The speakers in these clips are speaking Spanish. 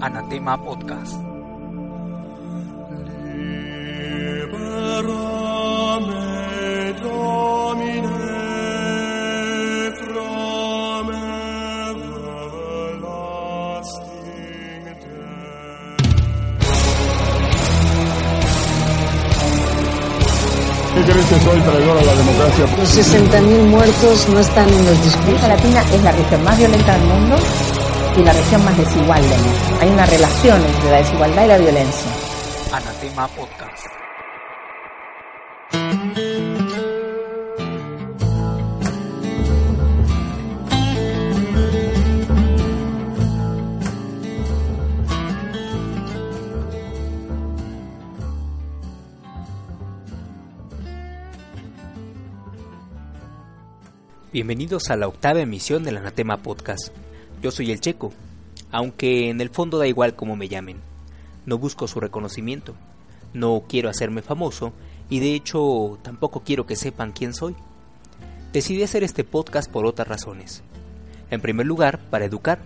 Anatema Podcast. ¿Qué crees que soy traidor a la democracia? Los 60.000 muertos no están en los discursos. América Latina es la región más violenta del mundo y la región más desigual mundo. Hay una relación entre la desigualdad y la violencia. Anatema Podcast. Bienvenidos a la octava emisión del Anatema Podcast. Yo soy el Checo, aunque en el fondo da igual cómo me llamen. No busco su reconocimiento, no quiero hacerme famoso y de hecho tampoco quiero que sepan quién soy. Decidí hacer este podcast por otras razones. En primer lugar, para educar,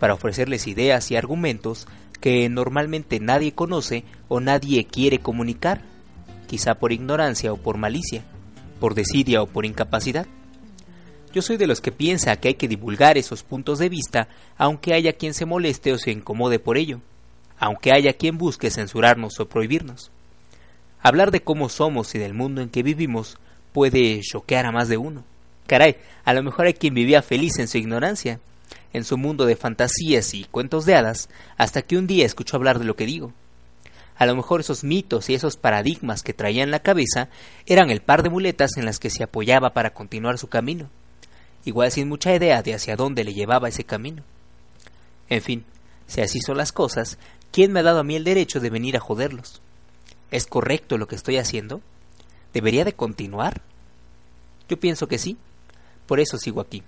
para ofrecerles ideas y argumentos que normalmente nadie conoce o nadie quiere comunicar, quizá por ignorancia o por malicia, por desidia o por incapacidad. Yo soy de los que piensa que hay que divulgar esos puntos de vista, aunque haya quien se moleste o se incomode por ello, aunque haya quien busque censurarnos o prohibirnos. Hablar de cómo somos y del mundo en que vivimos puede choquear a más de uno. Caray, a lo mejor hay quien vivía feliz en su ignorancia, en su mundo de fantasías y cuentos de hadas, hasta que un día escuchó hablar de lo que digo. A lo mejor esos mitos y esos paradigmas que traía en la cabeza eran el par de muletas en las que se apoyaba para continuar su camino igual sin mucha idea de hacia dónde le llevaba ese camino. En fin, si así son las cosas, ¿quién me ha dado a mí el derecho de venir a joderlos? ¿Es correcto lo que estoy haciendo? ¿Debería de continuar? Yo pienso que sí, por eso sigo aquí.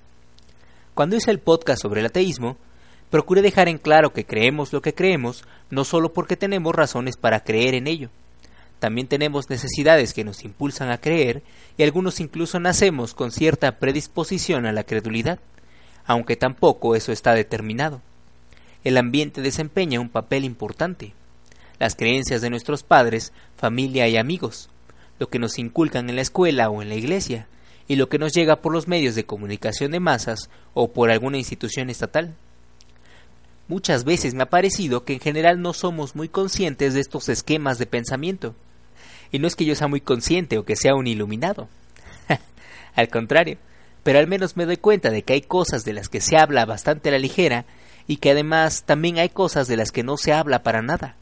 Cuando hice el podcast sobre el ateísmo, procuré dejar en claro que creemos lo que creemos no solo porque tenemos razones para creer en ello, también tenemos necesidades que nos impulsan a creer y algunos incluso nacemos con cierta predisposición a la credulidad, aunque tampoco eso está determinado. El ambiente desempeña un papel importante. Las creencias de nuestros padres, familia y amigos, lo que nos inculcan en la escuela o en la iglesia, y lo que nos llega por los medios de comunicación de masas o por alguna institución estatal. Muchas veces me ha parecido que en general no somos muy conscientes de estos esquemas de pensamiento y no es que yo sea muy consciente o que sea un iluminado. al contrario, pero al menos me doy cuenta de que hay cosas de las que se habla bastante a la ligera y que además también hay cosas de las que no se habla para nada,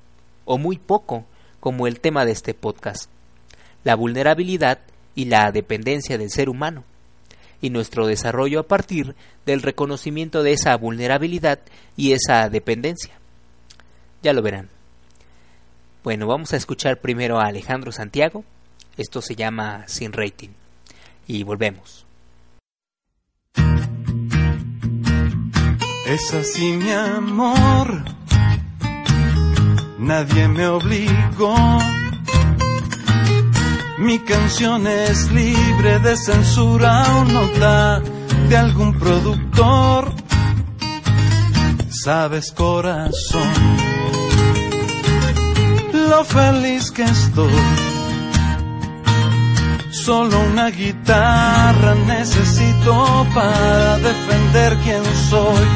o muy poco, como el tema de este podcast, la vulnerabilidad y la dependencia del ser humano, y nuestro desarrollo a partir del reconocimiento de esa vulnerabilidad y esa dependencia. Ya lo verán. Bueno, vamos a escuchar primero a Alejandro Santiago. Esto se llama Sin Rating. Y volvemos. Es así mi amor, nadie me obligó. Mi canción es libre de censura o nota de algún productor. Sabes corazón lo feliz que estoy. Solo una guitarra necesito para defender quién soy.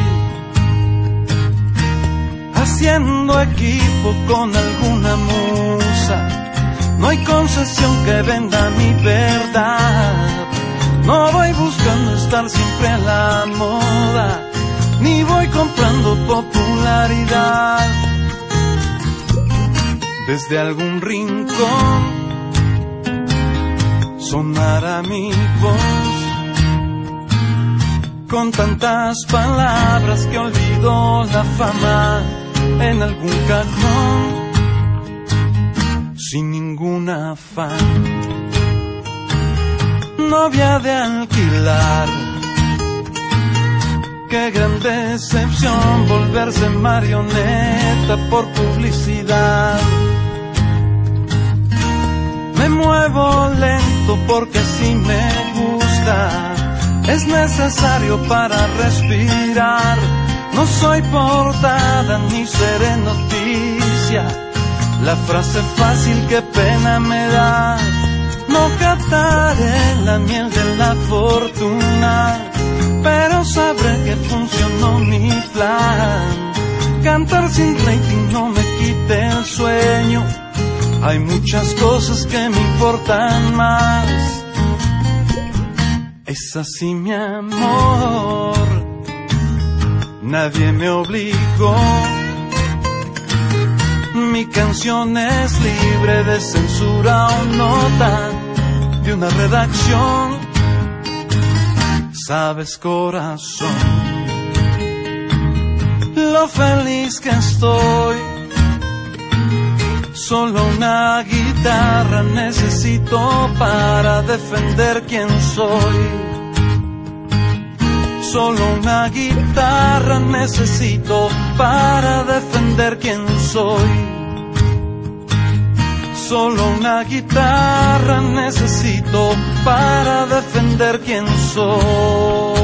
Haciendo equipo con alguna musa, no hay concesión que venda mi verdad. No voy buscando estar siempre a la moda, ni voy comprando popularidad desde algún rincón sonará mi voz con tantas palabras que olvidó la fama en algún cajón sin ningún afán. Novia de alquilar. Qué gran decepción volverse marioneta por publicidad me muevo lento porque si me gusta. Es necesario para respirar. No soy portada ni seré noticia. La frase fácil que pena me da. No captaré la miel de la fortuna, pero sabré que funcionó mi plan. Cantar sin rating no me quite el sueño. Hay muchas cosas que me importan más. Es así mi amor. Nadie me obligó. Mi canción es libre de censura o nota de una redacción. Sabes corazón, lo feliz que estoy. Solo una guitarra necesito para defender quién soy. Solo una guitarra necesito para defender quién soy. Solo una guitarra necesito para defender quién soy.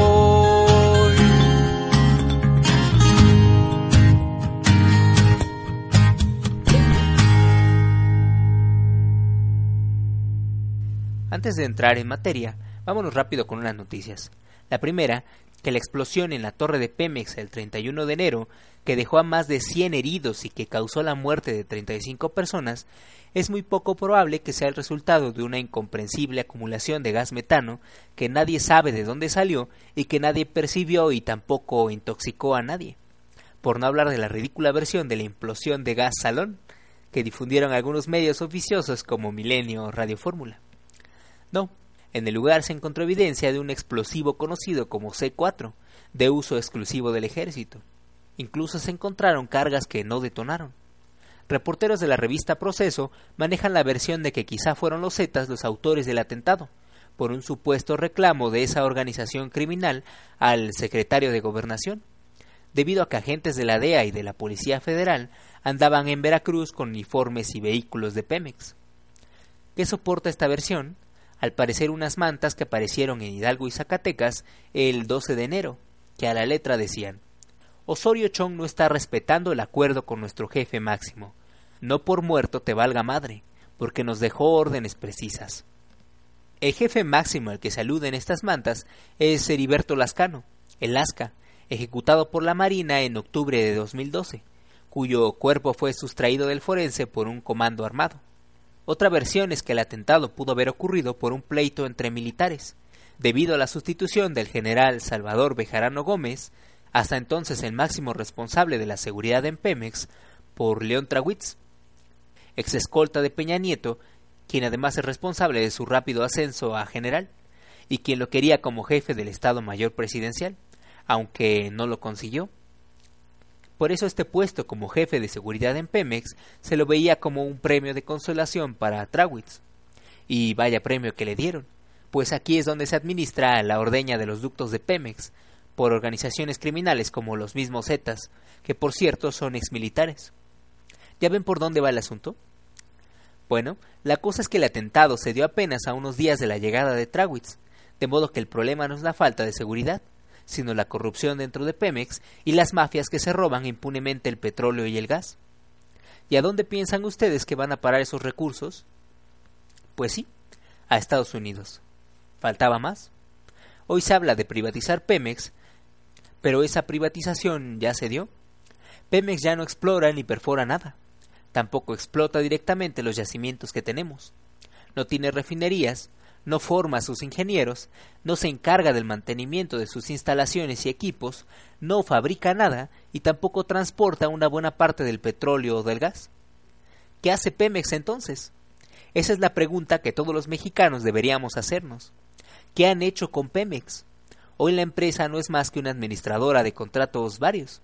Antes de entrar en materia, vámonos rápido con unas noticias. La primera, que la explosión en la torre de Pemex el 31 de enero, que dejó a más de 100 heridos y que causó la muerte de 35 personas, es muy poco probable que sea el resultado de una incomprensible acumulación de gas metano que nadie sabe de dónde salió y que nadie percibió y tampoco intoxicó a nadie. Por no hablar de la ridícula versión de la implosión de gas salón que difundieron algunos medios oficiosos como Milenio o Radio Fórmula. No, en el lugar se encontró evidencia de un explosivo conocido como C4, de uso exclusivo del ejército. Incluso se encontraron cargas que no detonaron. Reporteros de la revista Proceso manejan la versión de que quizá fueron los Zetas los autores del atentado, por un supuesto reclamo de esa organización criminal al secretario de Gobernación, debido a que agentes de la DEA y de la Policía Federal andaban en Veracruz con uniformes y vehículos de Pemex. ¿Qué soporta esta versión? Al parecer unas mantas que aparecieron en Hidalgo y Zacatecas el 12 de enero, que a la letra decían Osorio Chong no está respetando el acuerdo con nuestro jefe máximo. No por muerto te valga madre, porque nos dejó órdenes precisas. El jefe máximo al que se estas mantas es Heriberto Lascano, el Lasca, ejecutado por la Marina en octubre de 2012, cuyo cuerpo fue sustraído del forense por un comando armado. Otra versión es que el atentado pudo haber ocurrido por un pleito entre militares, debido a la sustitución del general Salvador Bejarano Gómez, hasta entonces el máximo responsable de la seguridad en Pemex, por León Trawitz, ex escolta de Peña Nieto, quien además es responsable de su rápido ascenso a general, y quien lo quería como jefe del Estado Mayor Presidencial, aunque no lo consiguió. Por eso este puesto como jefe de seguridad en Pemex se lo veía como un premio de consolación para Trawitz. Y vaya premio que le dieron, pues aquí es donde se administra la ordeña de los ductos de Pemex, por organizaciones criminales como los mismos Zetas, que por cierto son exmilitares. ¿Ya ven por dónde va el asunto? Bueno, la cosa es que el atentado se dio apenas a unos días de la llegada de Trawitz, de modo que el problema no es la falta de seguridad, sino la corrupción dentro de Pemex y las mafias que se roban impunemente el petróleo y el gas. ¿Y a dónde piensan ustedes que van a parar esos recursos? Pues sí, a Estados Unidos. ¿Faltaba más? Hoy se habla de privatizar Pemex, pero esa privatización ya se dio. Pemex ya no explora ni perfora nada. Tampoco explota directamente los yacimientos que tenemos. No tiene refinerías, no forma a sus ingenieros, no se encarga del mantenimiento de sus instalaciones y equipos, no fabrica nada y tampoco transporta una buena parte del petróleo o del gas. ¿Qué hace Pemex entonces? Esa es la pregunta que todos los mexicanos deberíamos hacernos. ¿Qué han hecho con Pemex? Hoy la empresa no es más que una administradora de contratos varios.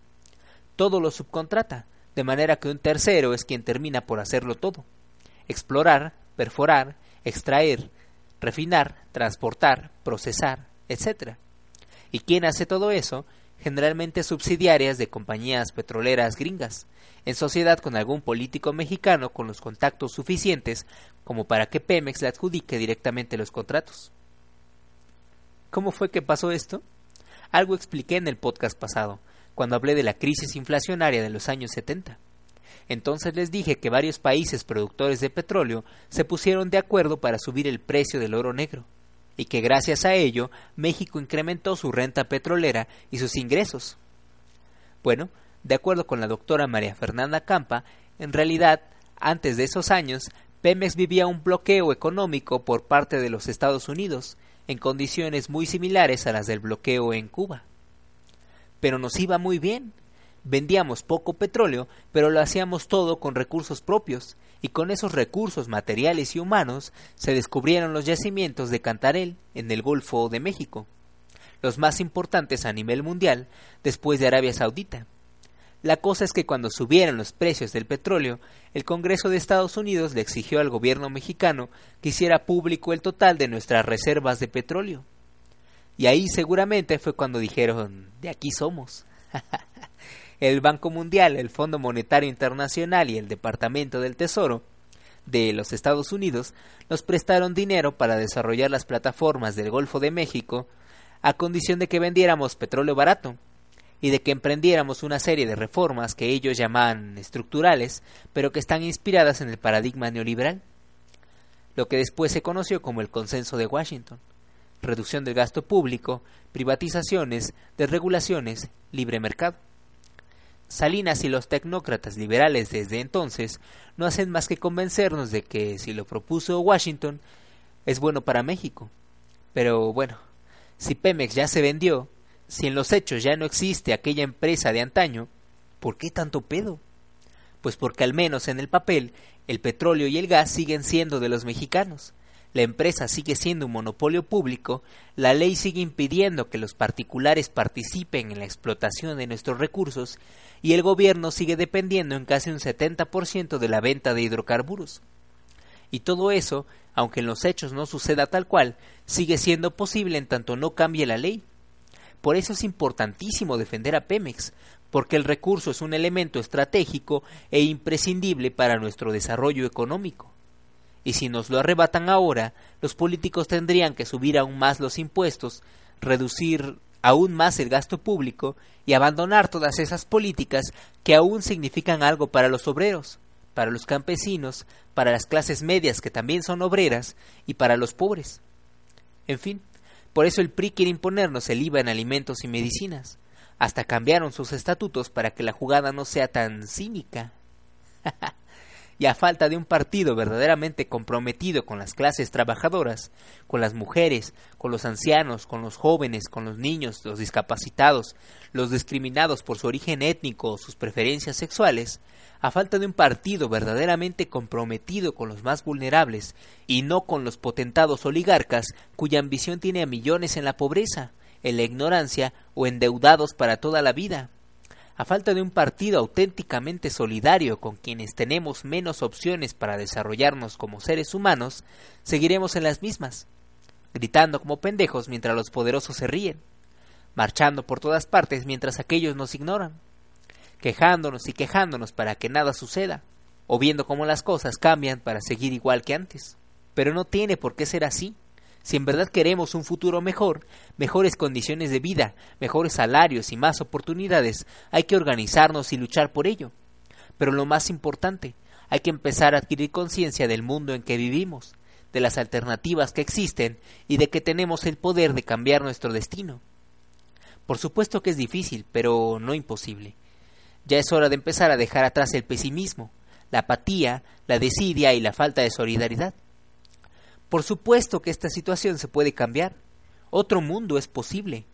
Todo lo subcontrata, de manera que un tercero es quien termina por hacerlo todo. Explorar, perforar, extraer, refinar, transportar, procesar, etc. ¿Y quién hace todo eso? Generalmente subsidiarias de compañías petroleras gringas, en sociedad con algún político mexicano con los contactos suficientes como para que Pemex le adjudique directamente los contratos. ¿Cómo fue que pasó esto? Algo expliqué en el podcast pasado, cuando hablé de la crisis inflacionaria de los años 70. Entonces les dije que varios países productores de petróleo se pusieron de acuerdo para subir el precio del oro negro, y que gracias a ello México incrementó su renta petrolera y sus ingresos. Bueno, de acuerdo con la doctora María Fernanda Campa, en realidad, antes de esos años, Pemex vivía un bloqueo económico por parte de los Estados Unidos, en condiciones muy similares a las del bloqueo en Cuba. Pero nos iba muy bien. Vendíamos poco petróleo, pero lo hacíamos todo con recursos propios, y con esos recursos materiales y humanos se descubrieron los yacimientos de Cantarel en el Golfo de México, los más importantes a nivel mundial después de Arabia Saudita. La cosa es que cuando subieron los precios del petróleo, el Congreso de Estados Unidos le exigió al gobierno mexicano que hiciera público el total de nuestras reservas de petróleo. Y ahí seguramente fue cuando dijeron, de aquí somos. el Banco Mundial, el Fondo Monetario Internacional y el Departamento del Tesoro de los Estados Unidos nos prestaron dinero para desarrollar las plataformas del Golfo de México a condición de que vendiéramos petróleo barato y de que emprendiéramos una serie de reformas que ellos llaman estructurales, pero que están inspiradas en el paradigma neoliberal, lo que después se conoció como el consenso de Washington, reducción del gasto público, privatizaciones, desregulaciones, libre mercado. Salinas y los tecnócratas liberales desde entonces no hacen más que convencernos de que si lo propuso Washington es bueno para México. Pero bueno, si Pemex ya se vendió, si en los hechos ya no existe aquella empresa de antaño, ¿por qué tanto pedo? Pues porque al menos en el papel el petróleo y el gas siguen siendo de los mexicanos, la empresa sigue siendo un monopolio público, la ley sigue impidiendo que los particulares participen en la explotación de nuestros recursos y el gobierno sigue dependiendo en casi un 70% de la venta de hidrocarburos. Y todo eso, aunque en los hechos no suceda tal cual, sigue siendo posible en tanto no cambie la ley. Por eso es importantísimo defender a Pemex, porque el recurso es un elemento estratégico e imprescindible para nuestro desarrollo económico. Y si nos lo arrebatan ahora, los políticos tendrían que subir aún más los impuestos, reducir aún más el gasto público y abandonar todas esas políticas que aún significan algo para los obreros, para los campesinos, para las clases medias que también son obreras y para los pobres. En fin, por eso el PRI quiere imponernos el IVA en alimentos y medicinas. Hasta cambiaron sus estatutos para que la jugada no sea tan cínica. y a falta de un partido verdaderamente comprometido con las clases trabajadoras, con las mujeres, con los ancianos, con los jóvenes, con los niños, los discapacitados, los discriminados por su origen étnico o sus preferencias sexuales, a falta de un partido verdaderamente comprometido con los más vulnerables y no con los potentados oligarcas cuya ambición tiene a millones en la pobreza, en la ignorancia o endeudados para toda la vida, a falta de un partido auténticamente solidario con quienes tenemos menos opciones para desarrollarnos como seres humanos, seguiremos en las mismas, gritando como pendejos mientras los poderosos se ríen, marchando por todas partes mientras aquellos nos ignoran, quejándonos y quejándonos para que nada suceda, o viendo cómo las cosas cambian para seguir igual que antes. Pero no tiene por qué ser así. Si en verdad queremos un futuro mejor, mejores condiciones de vida, mejores salarios y más oportunidades, hay que organizarnos y luchar por ello. Pero lo más importante, hay que empezar a adquirir conciencia del mundo en que vivimos, de las alternativas que existen y de que tenemos el poder de cambiar nuestro destino. Por supuesto que es difícil, pero no imposible. Ya es hora de empezar a dejar atrás el pesimismo, la apatía, la desidia y la falta de solidaridad. Por supuesto que esta situación se puede cambiar. Otro mundo es posible,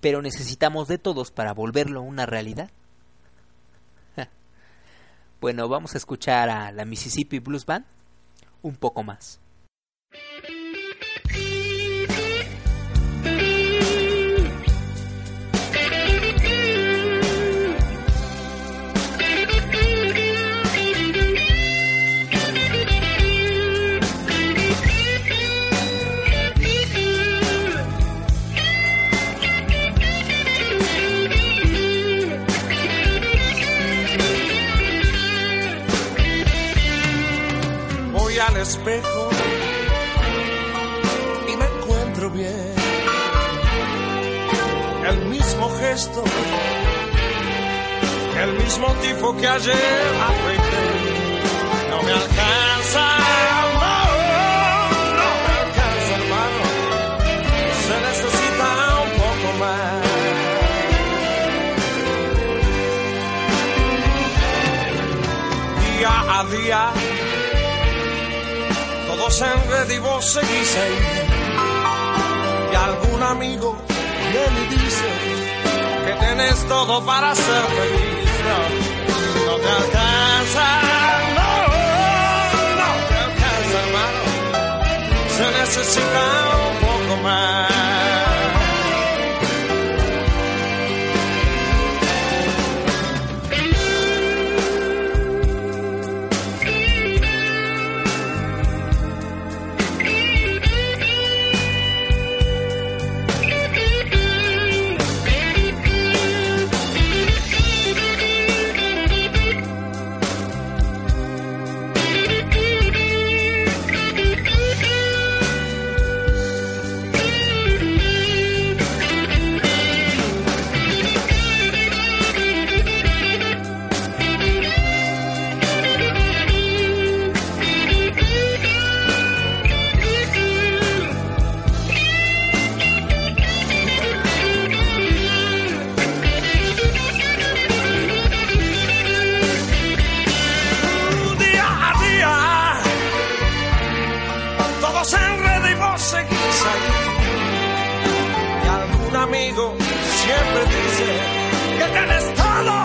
pero necesitamos de todos para volverlo una realidad. bueno, vamos a escuchar a la Mississippi Blues Band un poco más. Espejo y me encuentro bien. El mismo gesto el mismo tipo que ayer afeité. No me alcanza, no, no me alcanza, hermano. Se necesita un poco más. Día a día, todos en red y vos. Y algún amigo viene y dice que tenés todo para ser feliz. No, no te alcanza, no, no te alcanza, hermano. Se necesita un poco más. Todos en red y vos seguís ahí. Y algún amigo siempre dice que tienes todo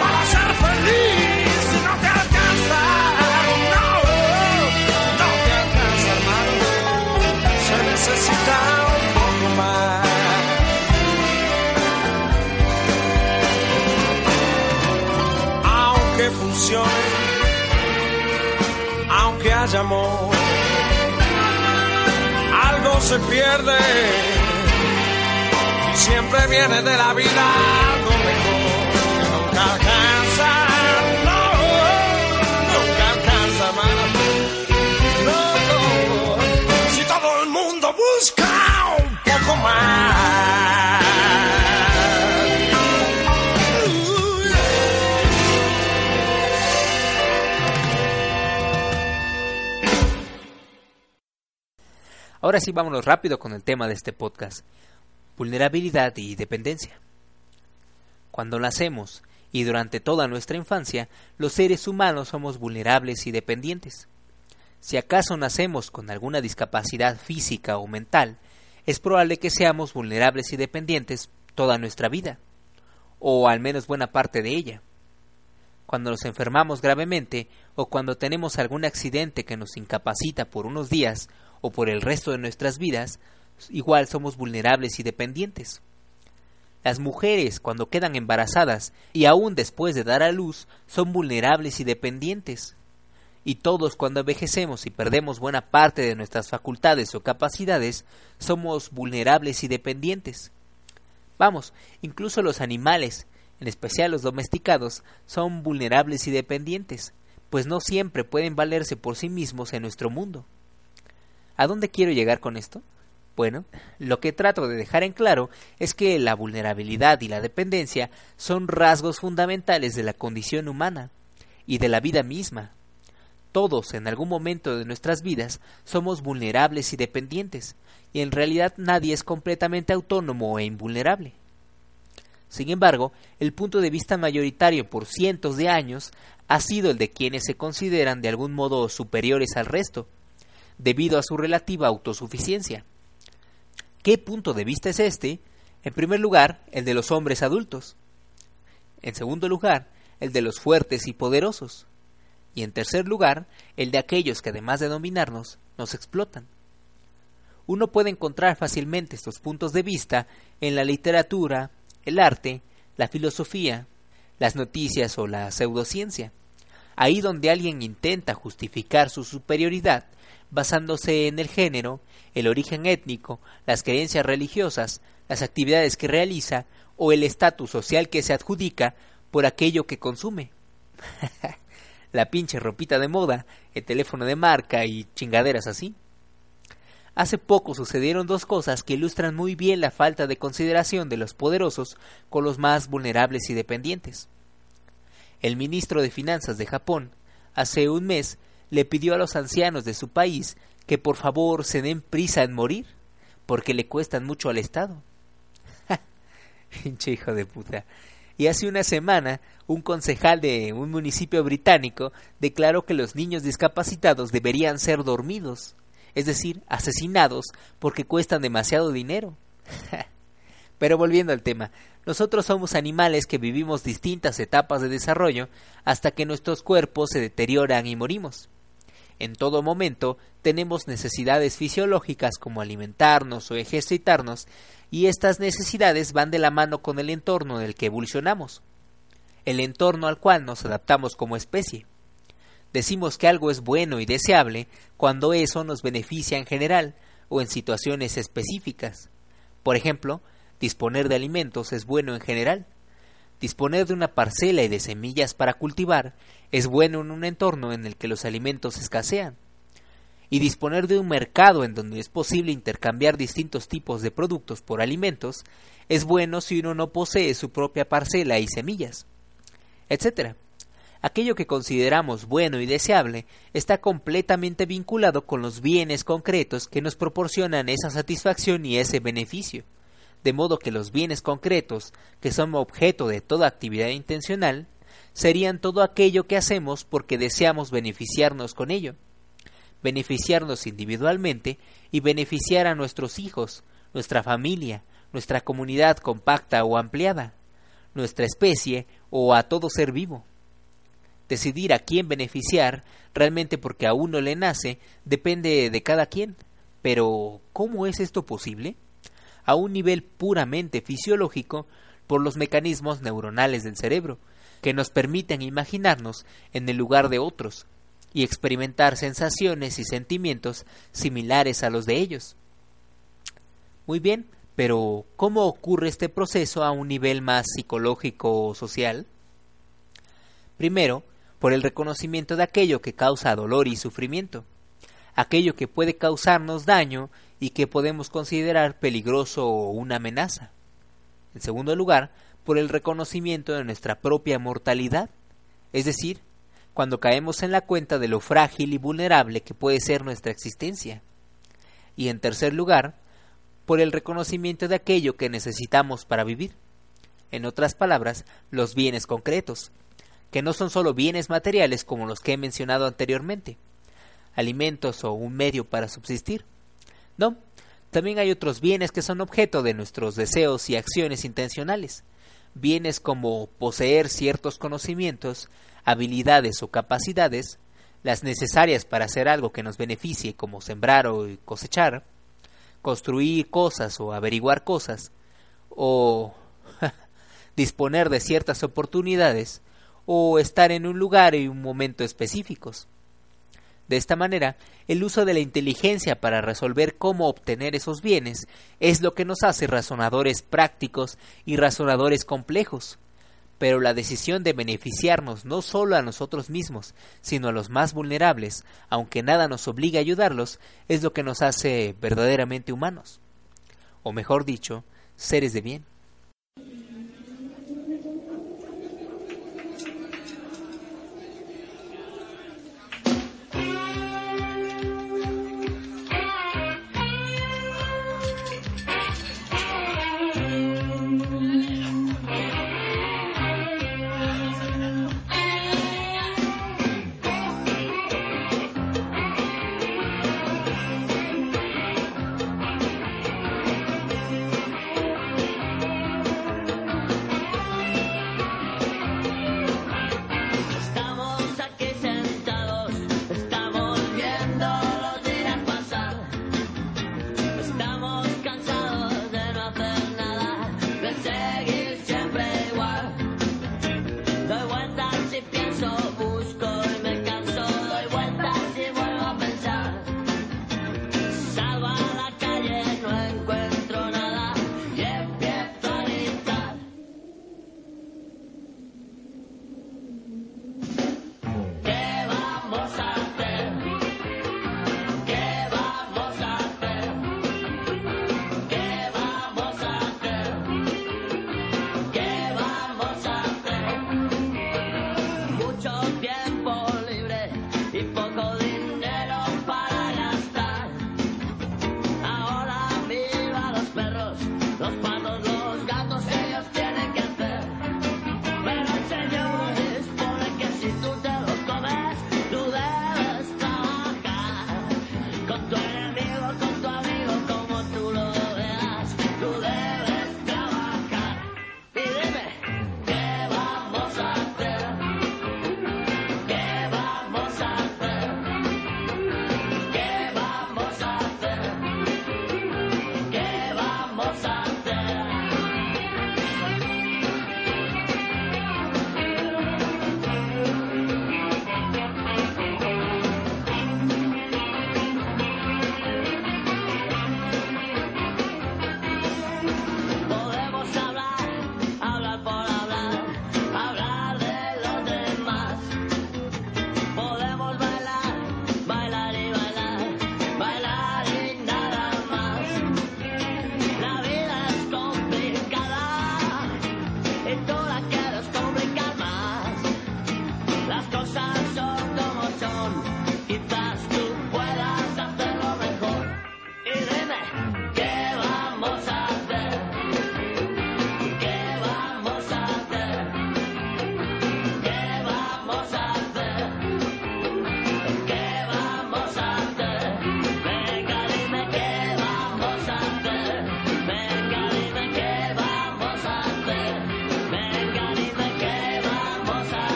para ser feliz. Y no te alcanza, no, te alcanza, hermano. Se necesita un poco más. Aunque funcione aunque haya amor, se pierde y siempre viene de la vida algo mejor que nunca alcanza, no, nunca alcanza, mano. No, no, si todo el mundo busca un poco más. Ahora sí, vámonos rápido con el tema de este podcast. Vulnerabilidad y dependencia. Cuando nacemos y durante toda nuestra infancia, los seres humanos somos vulnerables y dependientes. Si acaso nacemos con alguna discapacidad física o mental, es probable que seamos vulnerables y dependientes toda nuestra vida, o al menos buena parte de ella. Cuando nos enfermamos gravemente o cuando tenemos algún accidente que nos incapacita por unos días o por el resto de nuestras vidas, igual somos vulnerables y dependientes. Las mujeres, cuando quedan embarazadas y aún después de dar a luz, son vulnerables y dependientes. Y todos cuando envejecemos y perdemos buena parte de nuestras facultades o capacidades, somos vulnerables y dependientes. Vamos, incluso los animales, en especial los domesticados, son vulnerables y dependientes, pues no siempre pueden valerse por sí mismos en nuestro mundo. ¿A dónde quiero llegar con esto? Bueno, lo que trato de dejar en claro es que la vulnerabilidad y la dependencia son rasgos fundamentales de la condición humana y de la vida misma. Todos en algún momento de nuestras vidas somos vulnerables y dependientes, y en realidad nadie es completamente autónomo e invulnerable. Sin embargo, el punto de vista mayoritario por cientos de años ha sido el de quienes se consideran de algún modo superiores al resto, debido a su relativa autosuficiencia. ¿Qué punto de vista es este? En primer lugar, el de los hombres adultos. En segundo lugar, el de los fuertes y poderosos. Y en tercer lugar, el de aquellos que además de dominarnos, nos explotan. Uno puede encontrar fácilmente estos puntos de vista en la literatura, el arte, la filosofía, las noticias o la pseudociencia. Ahí donde alguien intenta justificar su superioridad basándose en el género, el origen étnico, las creencias religiosas, las actividades que realiza o el estatus social que se adjudica por aquello que consume. la pinche ropita de moda, el teléfono de marca y chingaderas así. Hace poco sucedieron dos cosas que ilustran muy bien la falta de consideración de los poderosos con los más vulnerables y dependientes. El ministro de Finanzas de Japón, hace un mes, le pidió a los ancianos de su país que por favor se den prisa en morir, porque le cuestan mucho al Estado. Pinche hijo de puta. Y hace una semana, un concejal de un municipio británico declaró que los niños discapacitados deberían ser dormidos, es decir, asesinados porque cuestan demasiado dinero. Pero volviendo al tema, nosotros somos animales que vivimos distintas etapas de desarrollo hasta que nuestros cuerpos se deterioran y morimos. En todo momento tenemos necesidades fisiológicas como alimentarnos o ejercitarnos y estas necesidades van de la mano con el entorno en el que evolucionamos, el entorno al cual nos adaptamos como especie. Decimos que algo es bueno y deseable cuando eso nos beneficia en general o en situaciones específicas. Por ejemplo, disponer de alimentos es bueno en general. Disponer de una parcela y de semillas para cultivar es bueno en un entorno en el que los alimentos escasean y disponer de un mercado en donde es posible intercambiar distintos tipos de productos por alimentos es bueno si uno no posee su propia parcela y semillas, etc. Aquello que consideramos bueno y deseable está completamente vinculado con los bienes concretos que nos proporcionan esa satisfacción y ese beneficio, de modo que los bienes concretos, que son objeto de toda actividad intencional, serían todo aquello que hacemos porque deseamos beneficiarnos con ello beneficiarnos individualmente y beneficiar a nuestros hijos, nuestra familia, nuestra comunidad compacta o ampliada, nuestra especie o a todo ser vivo. Decidir a quién beneficiar, realmente porque a uno le nace, depende de cada quien. Pero, ¿cómo es esto posible? A un nivel puramente fisiológico, por los mecanismos neuronales del cerebro, que nos permiten imaginarnos en el lugar de otros, y experimentar sensaciones y sentimientos similares a los de ellos. Muy bien, pero ¿cómo ocurre este proceso a un nivel más psicológico o social? Primero, por el reconocimiento de aquello que causa dolor y sufrimiento, aquello que puede causarnos daño y que podemos considerar peligroso o una amenaza. En segundo lugar, por el reconocimiento de nuestra propia mortalidad, es decir, cuando caemos en la cuenta de lo frágil y vulnerable que puede ser nuestra existencia. Y en tercer lugar, por el reconocimiento de aquello que necesitamos para vivir. En otras palabras, los bienes concretos, que no son solo bienes materiales como los que he mencionado anteriormente, alimentos o un medio para subsistir. No, también hay otros bienes que son objeto de nuestros deseos y acciones intencionales, bienes como poseer ciertos conocimientos, habilidades o capacidades, las necesarias para hacer algo que nos beneficie como sembrar o cosechar, construir cosas o averiguar cosas, o disponer de ciertas oportunidades, o estar en un lugar y un momento específicos. De esta manera, el uso de la inteligencia para resolver cómo obtener esos bienes es lo que nos hace razonadores prácticos y razonadores complejos. Pero la decisión de beneficiarnos no solo a nosotros mismos, sino a los más vulnerables, aunque nada nos obligue a ayudarlos, es lo que nos hace verdaderamente humanos. O mejor dicho, seres de bien.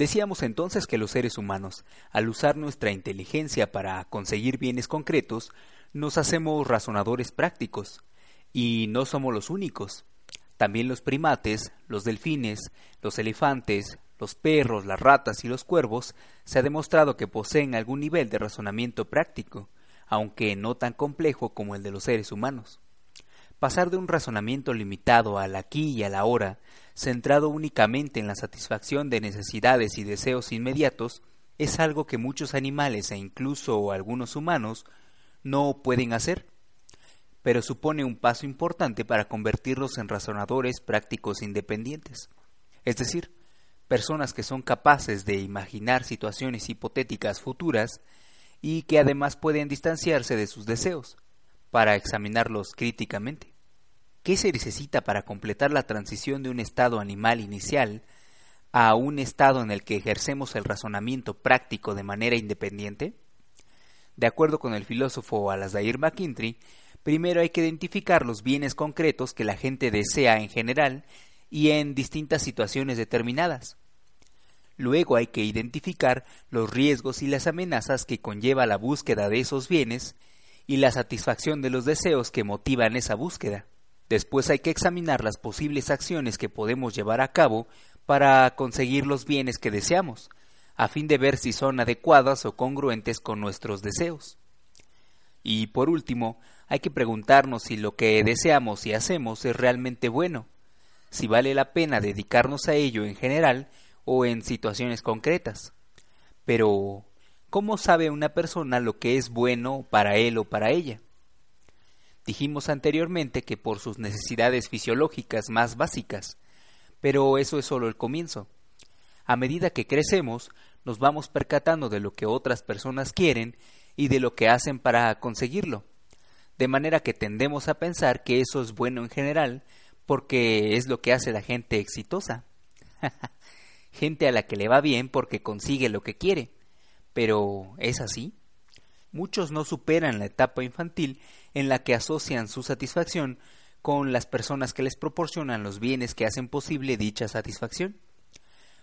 Decíamos entonces que los seres humanos, al usar nuestra inteligencia para conseguir bienes concretos, nos hacemos razonadores prácticos, y no somos los únicos. También los primates, los delfines, los elefantes, los perros, las ratas y los cuervos se ha demostrado que poseen algún nivel de razonamiento práctico, aunque no tan complejo como el de los seres humanos. Pasar de un razonamiento limitado al aquí y a la hora, centrado únicamente en la satisfacción de necesidades y deseos inmediatos, es algo que muchos animales e incluso algunos humanos no pueden hacer pero supone un paso importante para convertirlos en razonadores prácticos independientes. Es decir, personas que son capaces de imaginar situaciones hipotéticas futuras y que además pueden distanciarse de sus deseos para examinarlos críticamente. ¿Qué se necesita para completar la transición de un estado animal inicial a un estado en el que ejercemos el razonamiento práctico de manera independiente? De acuerdo con el filósofo Alasdair McKintry, primero hay que identificar los bienes concretos que la gente desea en general y en distintas situaciones determinadas. Luego hay que identificar los riesgos y las amenazas que conlleva la búsqueda de esos bienes y la satisfacción de los deseos que motivan esa búsqueda. Después hay que examinar las posibles acciones que podemos llevar a cabo para conseguir los bienes que deseamos, a fin de ver si son adecuadas o congruentes con nuestros deseos. Y por último, hay que preguntarnos si lo que deseamos y hacemos es realmente bueno, si vale la pena dedicarnos a ello en general o en situaciones concretas. Pero, ¿cómo sabe una persona lo que es bueno para él o para ella? Dijimos anteriormente que por sus necesidades fisiológicas más básicas, pero eso es solo el comienzo. A medida que crecemos, nos vamos percatando de lo que otras personas quieren y de lo que hacen para conseguirlo de manera que tendemos a pensar que eso es bueno en general porque es lo que hace la gente exitosa. gente a la que le va bien porque consigue lo que quiere. Pero ¿es así? Muchos no superan la etapa infantil en la que asocian su satisfacción con las personas que les proporcionan los bienes que hacen posible dicha satisfacción.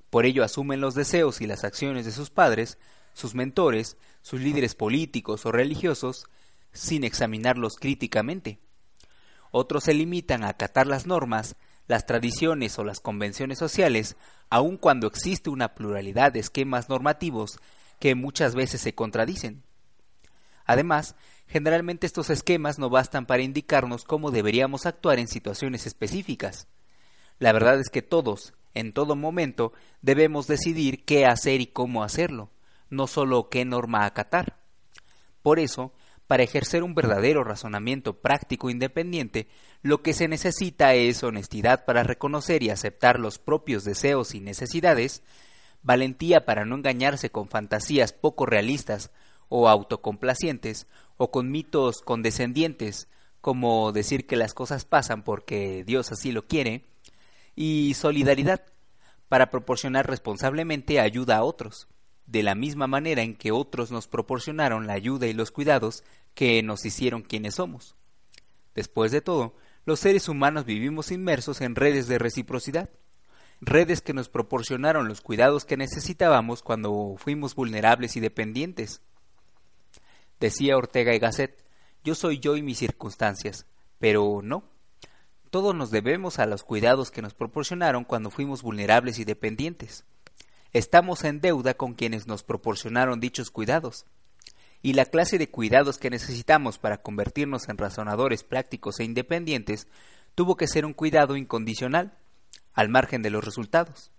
Por ello asumen los deseos y las acciones de sus padres, sus mentores, sus líderes políticos o religiosos, sin examinarlos críticamente. Otros se limitan a acatar las normas, las tradiciones o las convenciones sociales, aun cuando existe una pluralidad de esquemas normativos que muchas veces se contradicen. Además, generalmente estos esquemas no bastan para indicarnos cómo deberíamos actuar en situaciones específicas. La verdad es que todos, en todo momento, debemos decidir qué hacer y cómo hacerlo, no solo qué norma acatar. Por eso, para ejercer un verdadero razonamiento práctico independiente, lo que se necesita es honestidad para reconocer y aceptar los propios deseos y necesidades, valentía para no engañarse con fantasías poco realistas o autocomplacientes, o con mitos condescendientes, como decir que las cosas pasan porque Dios así lo quiere, y solidaridad, para proporcionar responsablemente ayuda a otros de la misma manera en que otros nos proporcionaron la ayuda y los cuidados que nos hicieron quienes somos. Después de todo, los seres humanos vivimos inmersos en redes de reciprocidad, redes que nos proporcionaron los cuidados que necesitábamos cuando fuimos vulnerables y dependientes. Decía Ortega y Gasset, yo soy yo y mis circunstancias, pero no. Todos nos debemos a los cuidados que nos proporcionaron cuando fuimos vulnerables y dependientes estamos en deuda con quienes nos proporcionaron dichos cuidados. Y la clase de cuidados que necesitamos para convertirnos en razonadores prácticos e independientes tuvo que ser un cuidado incondicional, al margen de los resultados.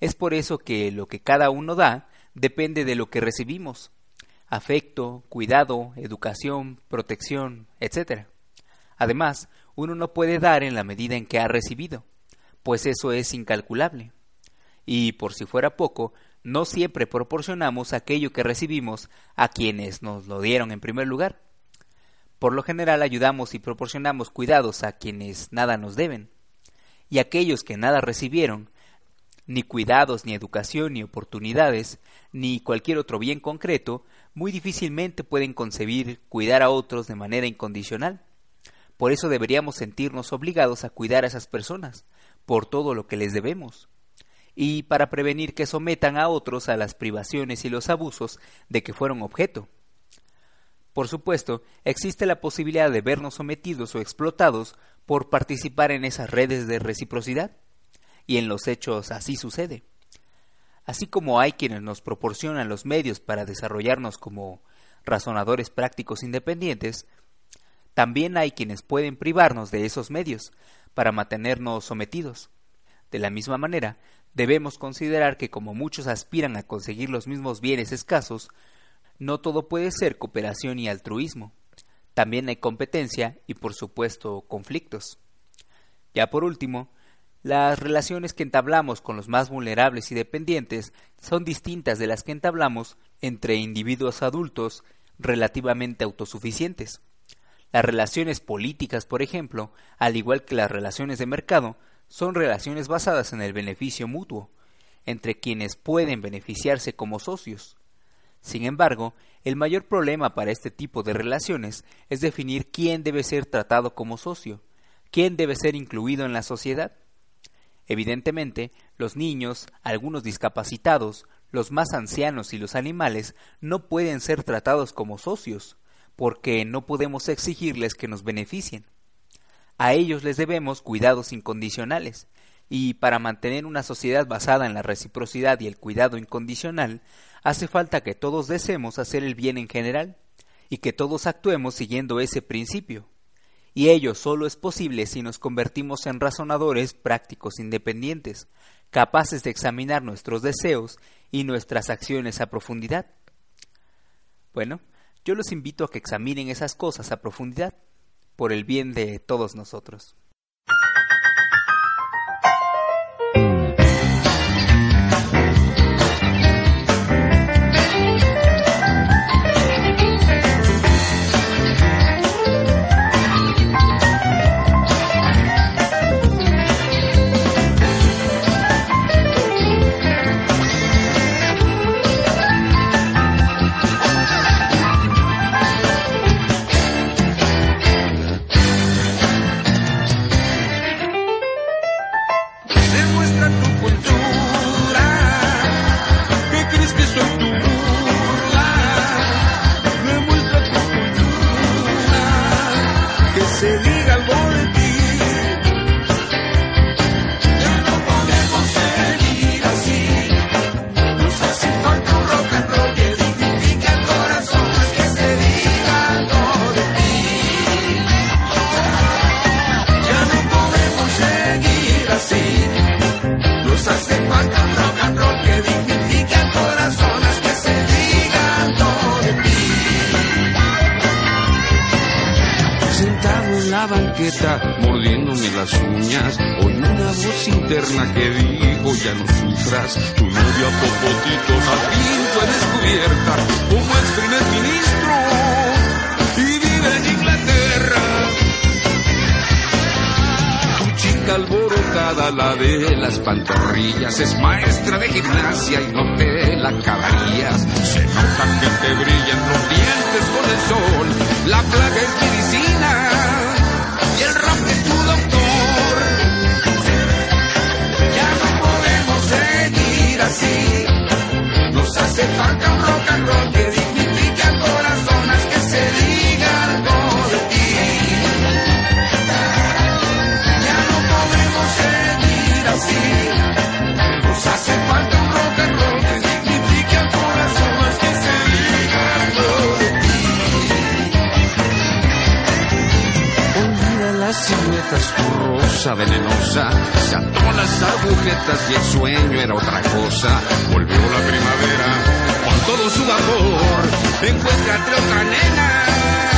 Es por eso que lo que cada uno da depende de lo que recibimos. Afecto, cuidado, educación, protección, etc. Además, uno no puede dar en la medida en que ha recibido, pues eso es incalculable y, por si fuera poco, no siempre proporcionamos aquello que recibimos a quienes nos lo dieron en primer lugar. Por lo general ayudamos y proporcionamos cuidados a quienes nada nos deben, y aquellos que nada recibieron, ni cuidados, ni educación, ni oportunidades, ni cualquier otro bien concreto, muy difícilmente pueden concebir cuidar a otros de manera incondicional. Por eso deberíamos sentirnos obligados a cuidar a esas personas, por todo lo que les debemos y para prevenir que sometan a otros a las privaciones y los abusos de que fueron objeto. Por supuesto, existe la posibilidad de vernos sometidos o explotados por participar en esas redes de reciprocidad, y en los hechos así sucede. Así como hay quienes nos proporcionan los medios para desarrollarnos como razonadores prácticos independientes, también hay quienes pueden privarnos de esos medios para mantenernos sometidos. De la misma manera, debemos considerar que como muchos aspiran a conseguir los mismos bienes escasos, no todo puede ser cooperación y altruismo. También hay competencia y por supuesto conflictos. Ya por último, las relaciones que entablamos con los más vulnerables y dependientes son distintas de las que entablamos entre individuos adultos relativamente autosuficientes. Las relaciones políticas, por ejemplo, al igual que las relaciones de mercado, son relaciones basadas en el beneficio mutuo, entre quienes pueden beneficiarse como socios. Sin embargo, el mayor problema para este tipo de relaciones es definir quién debe ser tratado como socio, quién debe ser incluido en la sociedad. Evidentemente, los niños, algunos discapacitados, los más ancianos y los animales no pueden ser tratados como socios, porque no podemos exigirles que nos beneficien. A ellos les debemos cuidados incondicionales, y para mantener una sociedad basada en la reciprocidad y el cuidado incondicional, hace falta que todos deseemos hacer el bien en general, y que todos actuemos siguiendo ese principio. Y ello solo es posible si nos convertimos en razonadores prácticos independientes, capaces de examinar nuestros deseos y nuestras acciones a profundidad. Bueno, yo los invito a que examinen esas cosas a profundidad, por el bien de todos nosotros. Mordiéndome las uñas. Oí una voz interna que dijo, ya no sufras, tu novia Popotitos a pinto descubierta como ex primer ministro y vive en Inglaterra. Tu chica alborotada, la de las pantorrillas, es maestra de gimnasia y no te la acabarías. Se nota que te brillan los dientes con el sol, la plaga es así. Nos hace falta un rock and roll que dignifique al corazón, más que se diga siluetas, tu rosa venenosa. Se ató las agujetas y el sueño era otra cosa. Volvió la primavera con todo su vapor. Encuéntrate otra nena.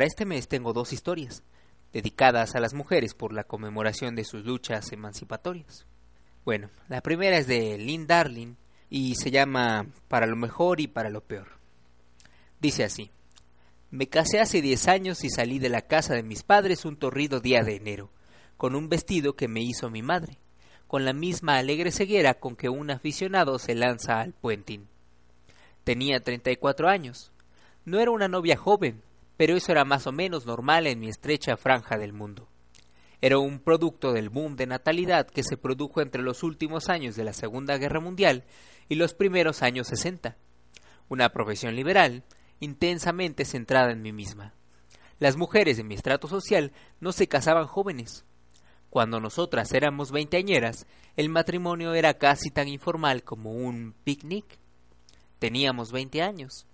Para este mes tengo dos historias, dedicadas a las mujeres por la conmemoración de sus luchas emancipatorias. Bueno, la primera es de Lynn Darling y se llama Para lo mejor y para lo peor. Dice así, me casé hace 10 años y salí de la casa de mis padres un torrido día de enero, con un vestido que me hizo mi madre, con la misma alegre ceguera con que un aficionado se lanza al puentín. Tenía 34 años. No era una novia joven, pero eso era más o menos normal en mi estrecha franja del mundo. Era un producto del boom de natalidad que se produjo entre los últimos años de la Segunda Guerra Mundial y los primeros años 60. Una profesión liberal, intensamente centrada en mí misma. Las mujeres de mi estrato social no se casaban jóvenes. Cuando nosotras éramos veinteañeras, el matrimonio era casi tan informal como un picnic. Teníamos veinte años.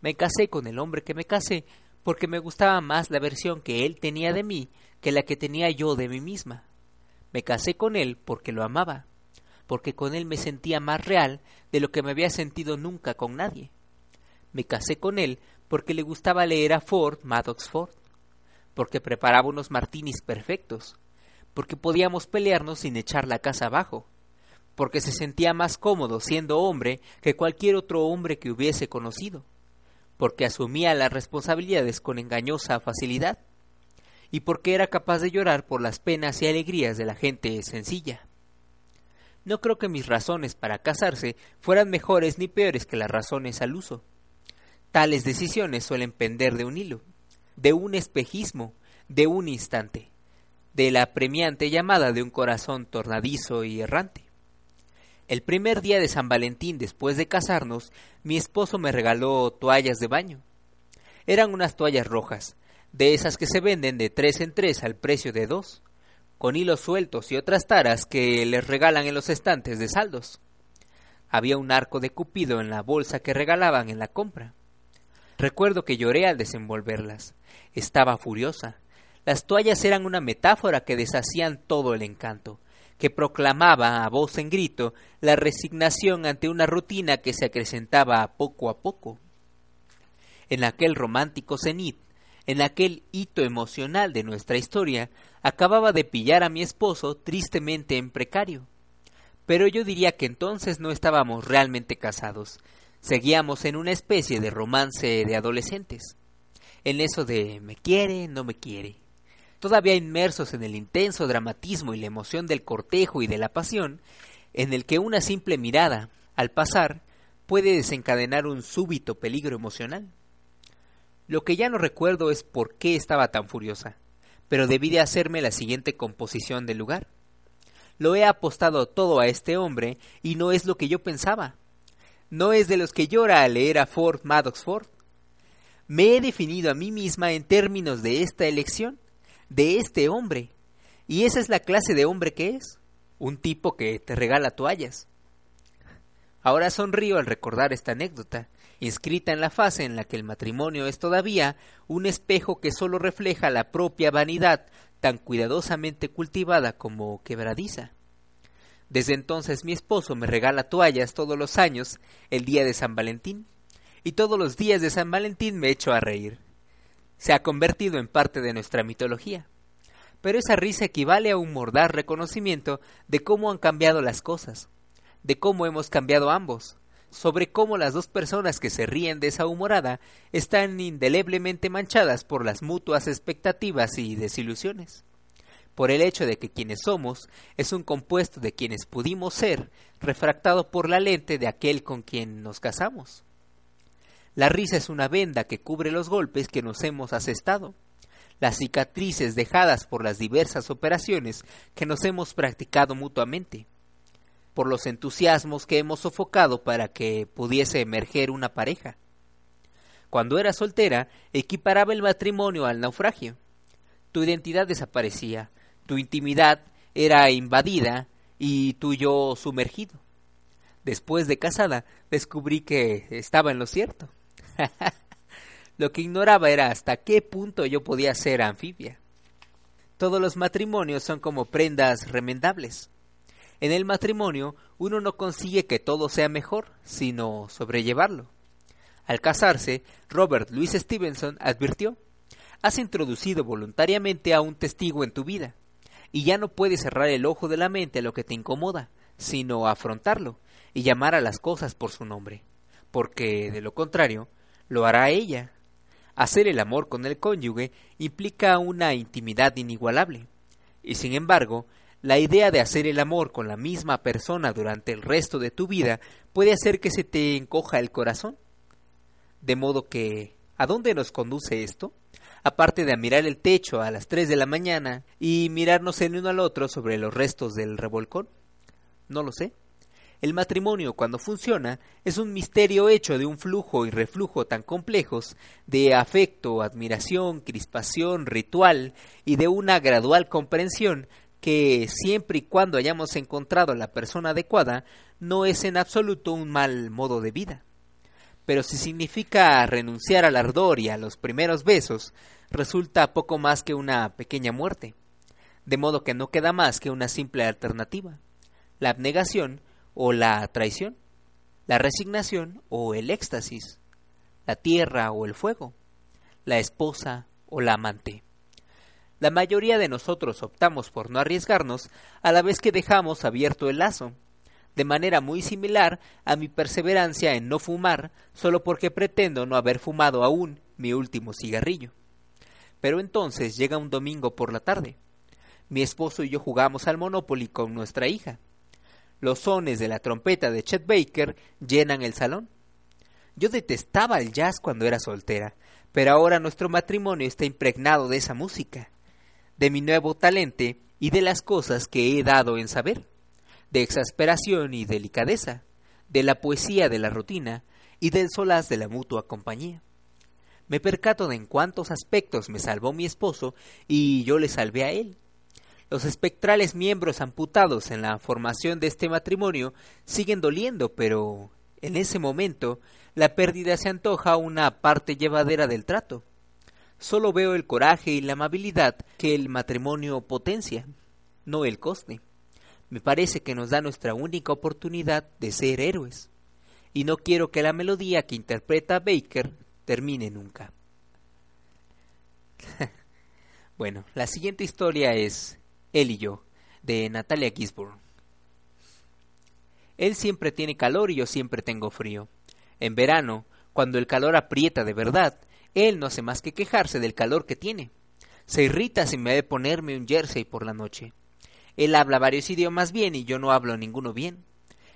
Me casé con el hombre que me casé porque me gustaba más la versión que él tenía de mí que la que tenía yo de mí misma. Me casé con él porque lo amaba, porque con él me sentía más real de lo que me había sentido nunca con nadie. Me casé con él porque le gustaba leer a Ford, Maddox Ford, porque preparaba unos martinis perfectos, porque podíamos pelearnos sin echar la casa abajo, porque se sentía más cómodo siendo hombre que cualquier otro hombre que hubiese conocido porque asumía las responsabilidades con engañosa facilidad, y porque era capaz de llorar por las penas y alegrías de la gente sencilla. No creo que mis razones para casarse fueran mejores ni peores que las razones al uso. Tales decisiones suelen pender de un hilo, de un espejismo, de un instante, de la premiante llamada de un corazón tornadizo y errante. El primer día de San Valentín después de casarnos, mi esposo me regaló toallas de baño. Eran unas toallas rojas, de esas que se venden de tres en tres al precio de dos, con hilos sueltos y otras taras que les regalan en los estantes de saldos. Había un arco de cupido en la bolsa que regalaban en la compra. Recuerdo que lloré al desenvolverlas. Estaba furiosa. Las toallas eran una metáfora que deshacían todo el encanto que proclamaba a voz en grito la resignación ante una rutina que se acrecentaba poco a poco. En aquel romántico cenit, en aquel hito emocional de nuestra historia, acababa de pillar a mi esposo tristemente en precario. Pero yo diría que entonces no estábamos realmente casados, seguíamos en una especie de romance de adolescentes, en eso de me quiere, no me quiere todavía inmersos en el intenso dramatismo y la emoción del cortejo y de la pasión, en el que una simple mirada, al pasar, puede desencadenar un súbito peligro emocional. Lo que ya no recuerdo es por qué estaba tan furiosa, pero debí de hacerme la siguiente composición del lugar. Lo he apostado todo a este hombre y no es lo que yo pensaba. No es de los que llora al leer a Ford Maddox Ford. Me he definido a mí misma en términos de esta elección de este hombre. Y esa es la clase de hombre que es. Un tipo que te regala toallas. Ahora sonrío al recordar esta anécdota, inscrita en la fase en la que el matrimonio es todavía un espejo que sólo refleja la propia vanidad tan cuidadosamente cultivada como quebradiza. Desde entonces mi esposo me regala toallas todos los años el día de San Valentín, y todos los días de San Valentín me echo a reír se ha convertido en parte de nuestra mitología. Pero esa risa equivale a un mordaz reconocimiento de cómo han cambiado las cosas, de cómo hemos cambiado ambos, sobre cómo las dos personas que se ríen de esa humorada están indeleblemente manchadas por las mutuas expectativas y desilusiones, por el hecho de que quienes somos es un compuesto de quienes pudimos ser, refractado por la lente de aquel con quien nos casamos. La risa es una venda que cubre los golpes que nos hemos asestado, las cicatrices dejadas por las diversas operaciones que nos hemos practicado mutuamente, por los entusiasmos que hemos sofocado para que pudiese emerger una pareja. Cuando era soltera, equiparaba el matrimonio al naufragio. Tu identidad desaparecía, tu intimidad era invadida y tu yo sumergido. Después de casada, descubrí que estaba en lo cierto. Lo que ignoraba era hasta qué punto yo podía ser anfibia. Todos los matrimonios son como prendas remendables. En el matrimonio uno no consigue que todo sea mejor, sino sobrellevarlo. Al casarse, Robert Louis Stevenson advirtió, has introducido voluntariamente a un testigo en tu vida, y ya no puedes cerrar el ojo de la mente a lo que te incomoda, sino afrontarlo y llamar a las cosas por su nombre, porque de lo contrario, lo hará ella. Hacer el amor con el cónyuge implica una intimidad inigualable, y sin embargo, la idea de hacer el amor con la misma persona durante el resto de tu vida puede hacer que se te encoja el corazón. De modo que, ¿a dónde nos conduce esto? Aparte de mirar el techo a las tres de la mañana y mirarnos el uno al otro sobre los restos del revolcón. No lo sé. El matrimonio, cuando funciona, es un misterio hecho de un flujo y reflujo tan complejos de afecto, admiración, crispación, ritual y de una gradual comprensión que siempre y cuando hayamos encontrado la persona adecuada, no es en absoluto un mal modo de vida. Pero si significa renunciar al ardor y a los primeros besos, resulta poco más que una pequeña muerte. De modo que no queda más que una simple alternativa la abnegación o la traición, la resignación o el éxtasis, la tierra o el fuego, la esposa o la amante. La mayoría de nosotros optamos por no arriesgarnos a la vez que dejamos abierto el lazo, de manera muy similar a mi perseverancia en no fumar solo porque pretendo no haber fumado aún mi último cigarrillo. Pero entonces llega un domingo por la tarde. Mi esposo y yo jugamos al Monopoly con nuestra hija. Los sones de la trompeta de Chet Baker llenan el salón. Yo detestaba el jazz cuando era soltera, pero ahora nuestro matrimonio está impregnado de esa música, de mi nuevo talento y de las cosas que he dado en saber, de exasperación y delicadeza, de la poesía de la rutina y del solaz de la mutua compañía. Me percato de en cuántos aspectos me salvó mi esposo y yo le salvé a él. Los espectrales miembros amputados en la formación de este matrimonio siguen doliendo, pero en ese momento la pérdida se antoja una parte llevadera del trato. Solo veo el coraje y la amabilidad que el matrimonio potencia, no el coste. Me parece que nos da nuestra única oportunidad de ser héroes. Y no quiero que la melodía que interpreta Baker termine nunca. bueno, la siguiente historia es él y yo, de Natalia Gisborne. Él siempre tiene calor y yo siempre tengo frío. En verano, cuando el calor aprieta de verdad, él no hace más que quejarse del calor que tiene. Se irrita si me ve ponerme un jersey por la noche. Él habla varios idiomas bien y yo no hablo ninguno bien.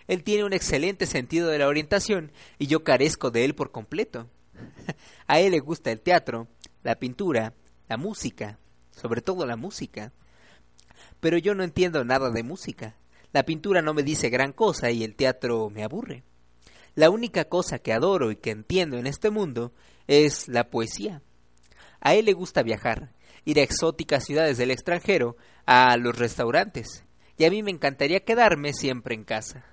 Él tiene un excelente sentido de la orientación y yo carezco de él por completo. A él le gusta el teatro, la pintura, la música, sobre todo la música pero yo no entiendo nada de música. La pintura no me dice gran cosa y el teatro me aburre. La única cosa que adoro y que entiendo en este mundo es la poesía. A él le gusta viajar, ir a exóticas ciudades del extranjero, a los restaurantes, y a mí me encantaría quedarme siempre en casa.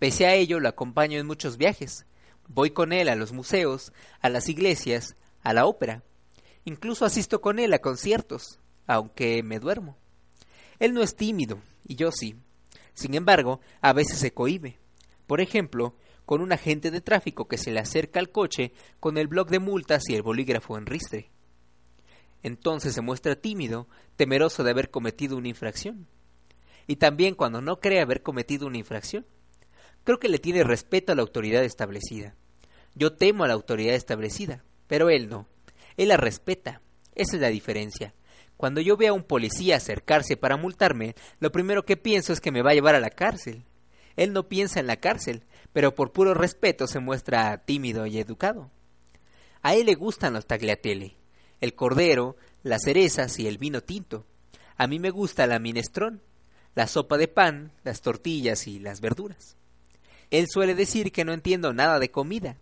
Pese a ello, lo acompaño en muchos viajes. Voy con él a los museos, a las iglesias, a la ópera. Incluso asisto con él a conciertos, aunque me duermo. Él no es tímido, y yo sí. Sin embargo, a veces se cohíbe. Por ejemplo, con un agente de tráfico que se le acerca al coche con el bloc de multas y el bolígrafo en ristre. Entonces se muestra tímido, temeroso de haber cometido una infracción. Y también cuando no cree haber cometido una infracción. Creo que le tiene respeto a la autoridad establecida. Yo temo a la autoridad establecida, pero él no. Él la respeta. Esa es la diferencia. Cuando yo veo a un policía acercarse para multarme, lo primero que pienso es que me va a llevar a la cárcel. Él no piensa en la cárcel, pero por puro respeto se muestra tímido y educado. A él le gustan los tagliatelle, el cordero, las cerezas y el vino tinto. A mí me gusta la minestrón, la sopa de pan, las tortillas y las verduras. Él suele decir que no entiendo nada de comida,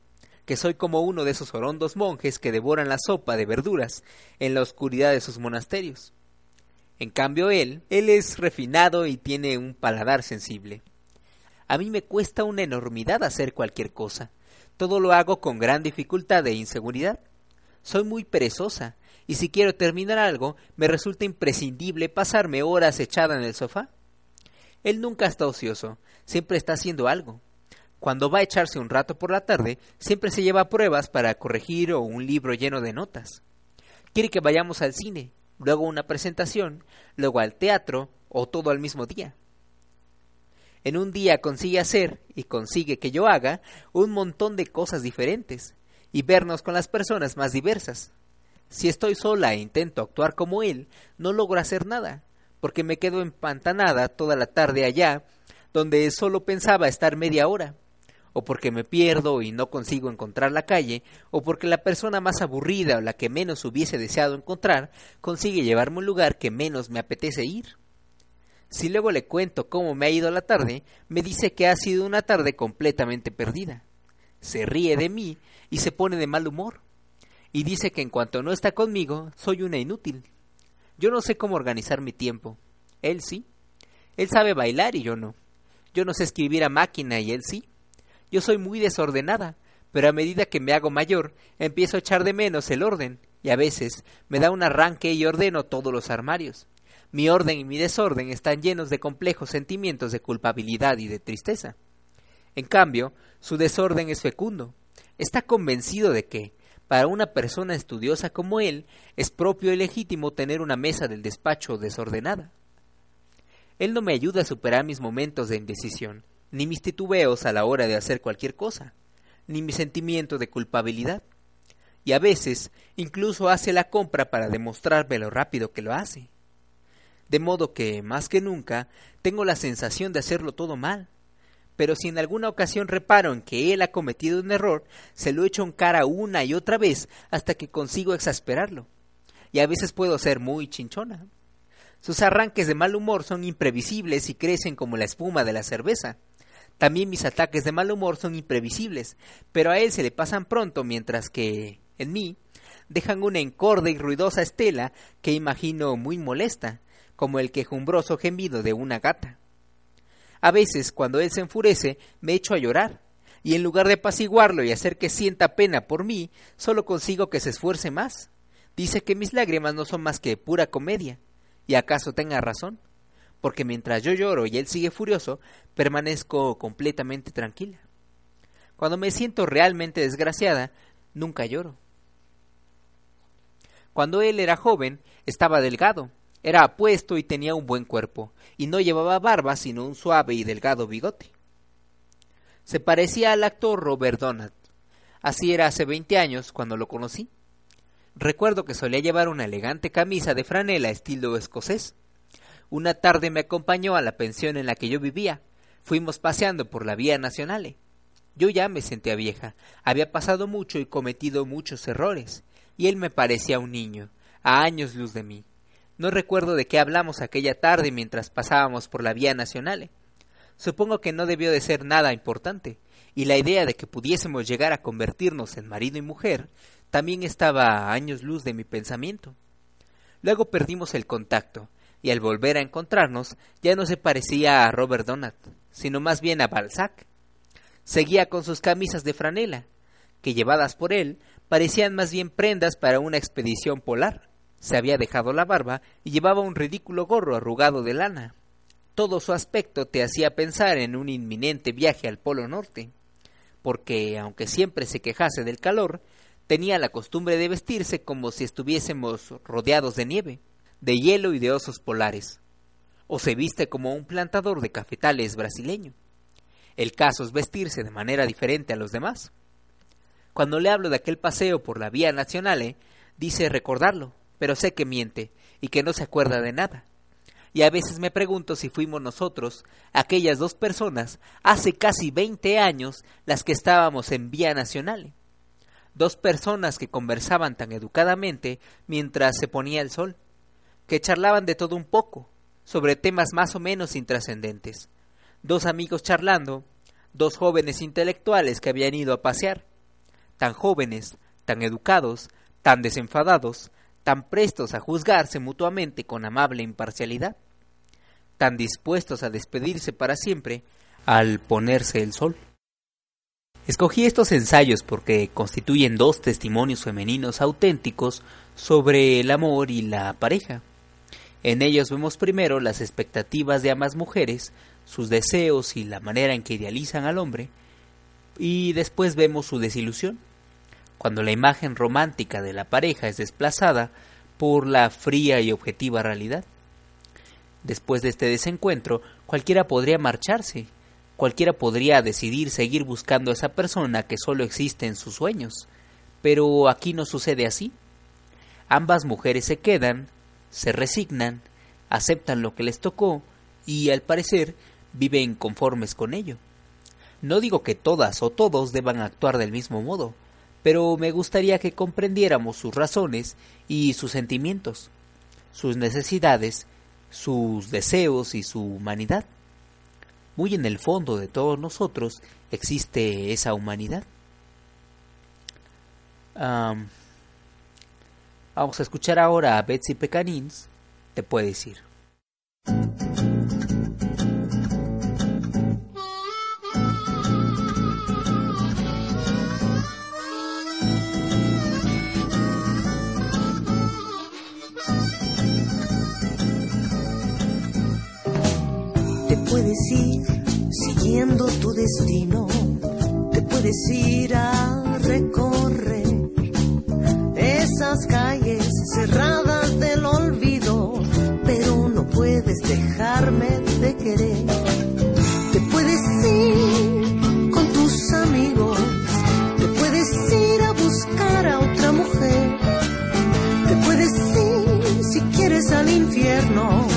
que soy como uno de esos horondos monjes que devoran la sopa de verduras en la oscuridad de sus monasterios. En cambio él, él es refinado y tiene un paladar sensible. A mí me cuesta una enormidad hacer cualquier cosa. Todo lo hago con gran dificultad e inseguridad. soy muy perezosa, y si quiero terminar algo, me resulta imprescindible pasarme horas echada en el sofá. Él nunca está ocioso, siempre está haciendo algo. Cuando va a echarse un rato por la tarde, siempre se lleva pruebas para corregir o un libro lleno de notas. Quiere que vayamos al cine, luego una presentación, luego al teatro o todo al mismo día. En un día consigue hacer, y consigue que yo haga, un montón de cosas diferentes, y vernos con las personas más diversas. Si estoy sola e intento actuar como él, no logro hacer nada, porque me quedo empantanada toda la tarde allá, donde solo pensaba estar media hora, o porque me pierdo y no consigo encontrar la calle, o porque la persona más aburrida o la que menos hubiese deseado encontrar consigue llevarme a un lugar que menos me apetece ir. Si luego le cuento cómo me ha ido la tarde, me dice que ha sido una tarde completamente perdida. Se ríe de mí y se pone de mal humor. Y dice que en cuanto no está conmigo, soy una inútil. Yo no sé cómo organizar mi tiempo. Él sí. Él sabe bailar y yo no. Yo no sé escribir a máquina y él sí. Yo soy muy desordenada, pero a medida que me hago mayor, empiezo a echar de menos el orden, y a veces me da un arranque y ordeno todos los armarios. Mi orden y mi desorden están llenos de complejos sentimientos de culpabilidad y de tristeza. En cambio, su desorden es fecundo. Está convencido de que, para una persona estudiosa como él, es propio y legítimo tener una mesa del despacho desordenada. Él no me ayuda a superar mis momentos de indecisión, ni mis titubeos a la hora de hacer cualquier cosa, ni mi sentimiento de culpabilidad. Y a veces incluso hace la compra para demostrarme lo rápido que lo hace de modo que, más que nunca, tengo la sensación de hacerlo todo mal. Pero si en alguna ocasión reparo en que él ha cometido un error, se lo echo en cara una y otra vez hasta que consigo exasperarlo. Y a veces puedo ser muy chinchona. Sus arranques de mal humor son imprevisibles y crecen como la espuma de la cerveza. También mis ataques de mal humor son imprevisibles, pero a él se le pasan pronto, mientras que, en mí, dejan una encorde y ruidosa estela que imagino muy molesta, como el quejumbroso gemido de una gata. A veces, cuando él se enfurece, me echo a llorar, y en lugar de apaciguarlo y hacer que sienta pena por mí, solo consigo que se esfuerce más. Dice que mis lágrimas no son más que pura comedia, y acaso tenga razón, porque mientras yo lloro y él sigue furioso, permanezco completamente tranquila. Cuando me siento realmente desgraciada, nunca lloro. Cuando él era joven, estaba delgado, era apuesto y tenía un buen cuerpo, y no llevaba barba sino un suave y delgado bigote. Se parecía al actor Robert Donat. Así era hace veinte años cuando lo conocí. Recuerdo que solía llevar una elegante camisa de franela estilo escocés. Una tarde me acompañó a la pensión en la que yo vivía. Fuimos paseando por la vía nacional. Yo ya me sentía vieja, había pasado mucho y cometido muchos errores, y él me parecía un niño, a años luz de mí. No recuerdo de qué hablamos aquella tarde mientras pasábamos por la vía nacional. Supongo que no debió de ser nada importante, y la idea de que pudiésemos llegar a convertirnos en marido y mujer también estaba a años luz de mi pensamiento. Luego perdimos el contacto, y al volver a encontrarnos ya no se parecía a Robert Donat, sino más bien a Balzac. Seguía con sus camisas de franela, que llevadas por él parecían más bien prendas para una expedición polar. Se había dejado la barba y llevaba un ridículo gorro arrugado de lana. Todo su aspecto te hacía pensar en un inminente viaje al Polo Norte, porque, aunque siempre se quejase del calor, tenía la costumbre de vestirse como si estuviésemos rodeados de nieve, de hielo y de osos polares. O se viste como un plantador de cafetales brasileño. El caso es vestirse de manera diferente a los demás. Cuando le hablo de aquel paseo por la vía nacional, dice recordarlo, pero sé que miente y que no se acuerda de nada. Y a veces me pregunto si fuimos nosotros, aquellas dos personas, hace casi veinte años, las que estábamos en Vía Nacional. Dos personas que conversaban tan educadamente mientras se ponía el sol, que charlaban de todo un poco, sobre temas más o menos intrascendentes. Dos amigos charlando, dos jóvenes intelectuales que habían ido a pasear, tan jóvenes, tan educados, tan desenfadados, tan prestos a juzgarse mutuamente con amable imparcialidad, tan dispuestos a despedirse para siempre al ponerse el sol. Escogí estos ensayos porque constituyen dos testimonios femeninos auténticos sobre el amor y la pareja. En ellos vemos primero las expectativas de ambas mujeres, sus deseos y la manera en que idealizan al hombre, y después vemos su desilusión, cuando la imagen romántica de la pareja es desplazada por la fría y objetiva realidad. Después de este desencuentro, cualquiera podría marcharse, cualquiera podría decidir seguir buscando a esa persona que solo existe en sus sueños, pero aquí no sucede así. Ambas mujeres se quedan, se resignan, aceptan lo que les tocó y al parecer viven conformes con ello. No digo que todas o todos deban actuar del mismo modo, pero me gustaría que comprendiéramos sus razones y sus sentimientos, sus necesidades, sus deseos y su humanidad. Muy en el fondo de todos nosotros existe esa humanidad. Vamos a escuchar ahora a Betsy Pecanins, te puede decir. puedes ir siguiendo tu destino, te puedes ir a recorrer dejarme de querer. Te puedes ir con tus amigos, te puedes ir a buscar a otra mujer, te puedes ir si quieres al infierno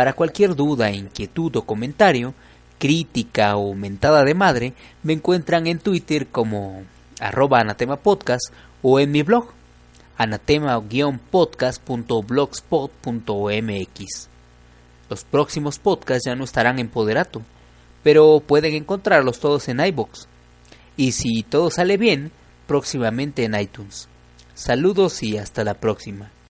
para cualquier duda, inquietud o comentario, crítica o mentada de madre, me encuentran en Twitter como arroba anatema podcast o en mi blog anatema-podcast.blogspot.mx. Los próximos podcasts ya no estarán en Poderato, pero pueden encontrarlos todos en iBox. Y si todo sale bien, próximamente en iTunes. Saludos y hasta la próxima.